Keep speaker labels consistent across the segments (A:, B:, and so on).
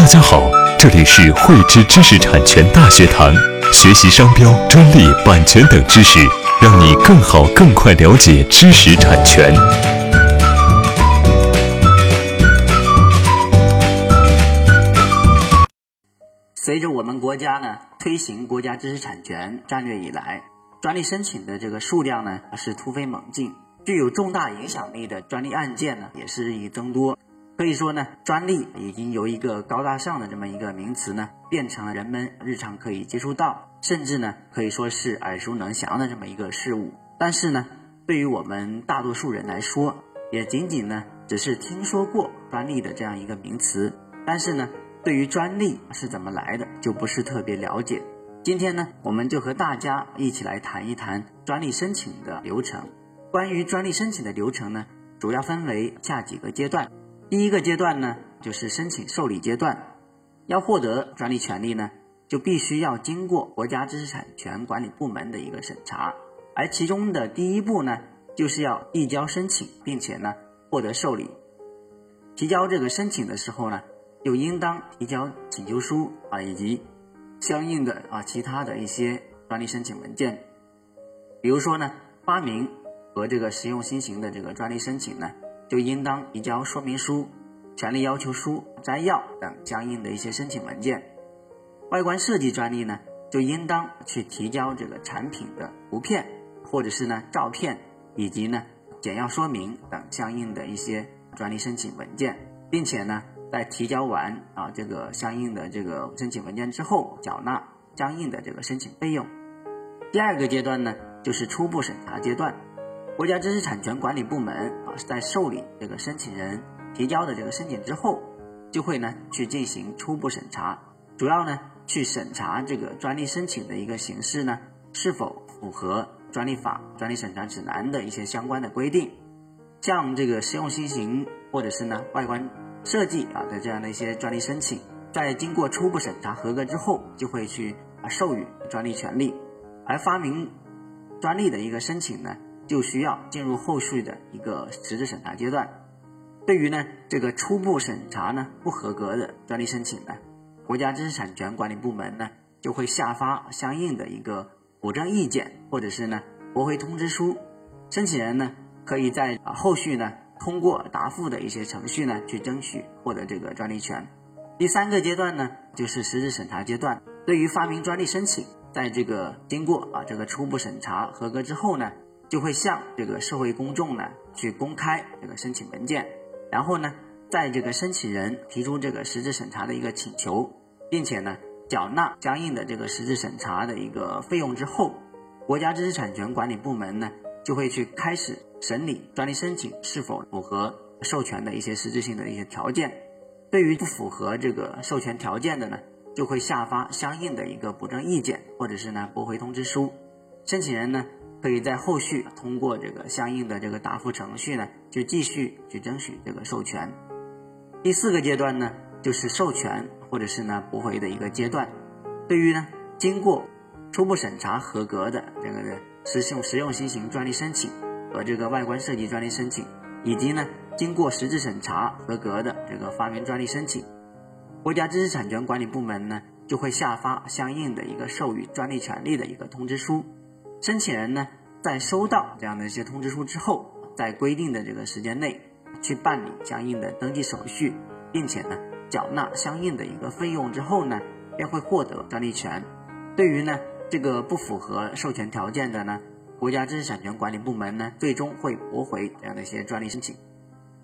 A: 大家好，这里是汇知知识产权大学堂，学习商标、专利、版权等知识，让你更好、更快了解知识产权。
B: 随着我们国家呢推行国家知识产权战略以来，专利申请的这个数量呢是突飞猛进，具有重大影响力的专利案件呢也是日益增多。可以说呢，专利已经由一个高大上的这么一个名词呢，变成了人们日常可以接触到，甚至呢可以说是耳熟能详的这么一个事物。但是呢，对于我们大多数人来说，也仅仅呢只是听说过专利的这样一个名词，但是呢，对于专利是怎么来的，就不是特别了解。今天呢，我们就和大家一起来谈一谈专利申请的流程。关于专利申请的流程呢，主要分为下几个阶段。第一个阶段呢，就是申请受理阶段。要获得专利权利呢，就必须要经过国家知识产权管理部门的一个审查。而其中的第一步呢，就是要递交申请，并且呢获得受理。提交这个申请的时候呢，又应当提交请求书啊，以及相应的啊其他的一些专利申请文件。比如说呢，发明和这个实用新型的这个专利申请呢。就应当提交说明书、权利要求书、摘要等相应的一些申请文件。外观设计专利呢，就应当去提交这个产品的图片或者是呢照片，以及呢简要说明等相应的一些专利申请文件，并且呢在提交完啊这个相应的这个申请文件之后，缴纳相应的这个申请费用。第二个阶段呢，就是初步审查阶段。国家知识产权管理部门啊，在受理这个申请人提交的这个申请之后，就会呢去进行初步审查，主要呢去审查这个专利申请的一个形式呢是否符合专利法、专利审查指南的一些相关的规定。像这个实用新型或者是呢外观设计啊的这样的一些专利申请，在经过初步审查合格之后，就会去啊授予专利权利。而发明专利的一个申请呢。就需要进入后续的一个实质审查阶段。对于呢这个初步审查呢不合格的专利申请呢，国家知识产权管理部门呢就会下发相应的一个补正意见或者是呢驳回通知书。申请人呢可以在啊后续呢通过答复的一些程序呢去争取获得这个专利权。第三个阶段呢就是实质审查阶段。对于发明专利申请，在这个经过啊这个初步审查合格之后呢。就会向这个社会公众呢去公开这个申请文件，然后呢，在这个申请人提出这个实质审查的一个请求，并且呢缴纳相应的这个实质审查的一个费用之后，国家知识产权管理部门呢就会去开始审理专利申请是否符合授权的一些实质性的一些条件。对于不符合这个授权条件的呢，就会下发相应的一个补正意见或者是呢驳回通知书。申请人呢。可以在后续通过这个相应的这个答复程序呢，就继续去争取这个授权。第四个阶段呢，就是授权或者是呢驳回的一个阶段。对于呢经过初步审查合格的这个的实用实用新型专利申请和这个外观设计专利申请，以及呢经过实质审查合格的这个发明专利申请，国家知识产权管理部门呢就会下发相应的一个授予专利权利的一个通知书。申请人呢，在收到这样的一些通知书之后，在规定的这个时间内去办理相应的登记手续，并且呢，缴纳相应的一个费用之后呢，便会获得专利权。对于呢这个不符合授权条件的呢，国家知识产权管理部门呢，最终会驳回这样的一些专利申请。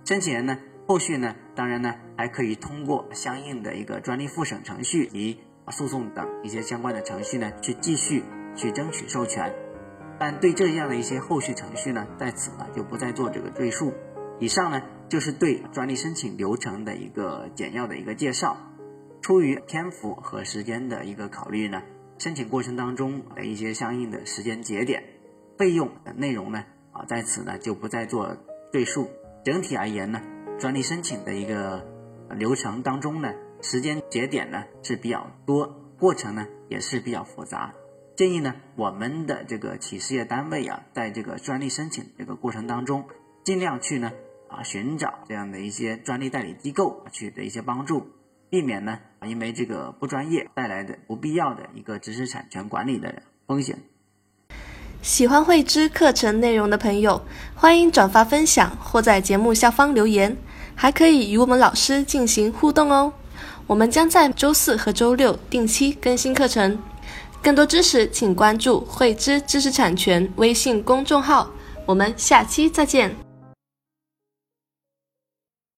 B: 申请人呢，后续呢，当然呢，还可以通过相应的一个专利复审程序以及诉讼等一些相关的程序呢，去继续去争取授权。但对这样的一些后续程序呢，在此呢就不再做这个赘述。以上呢就是对专利申请流程的一个简要的一个介绍。出于篇幅和时间的一个考虑呢，申请过程当中的一些相应的时间节点、费用等内容呢，啊在此呢就不再做赘述。整体而言呢，专利申请的一个流程当中呢，时间节点呢是比较多，过程呢也是比较复杂。建议呢，我们的这个企事业单位啊，在这个专利申请这个过程当中，尽量去呢啊寻找这样的一些专利代理机构去的一些帮助，避免呢因为这个不专业带来的不必要的一个知识产权管理的风险。
C: 喜欢慧知课程内容的朋友，欢迎转发分享或在节目下方留言，还可以与我们老师进行互动哦。我们将在周四和周六定期更新课程，更多知识请关注慧知知识产权微信公众号。我们下期再见。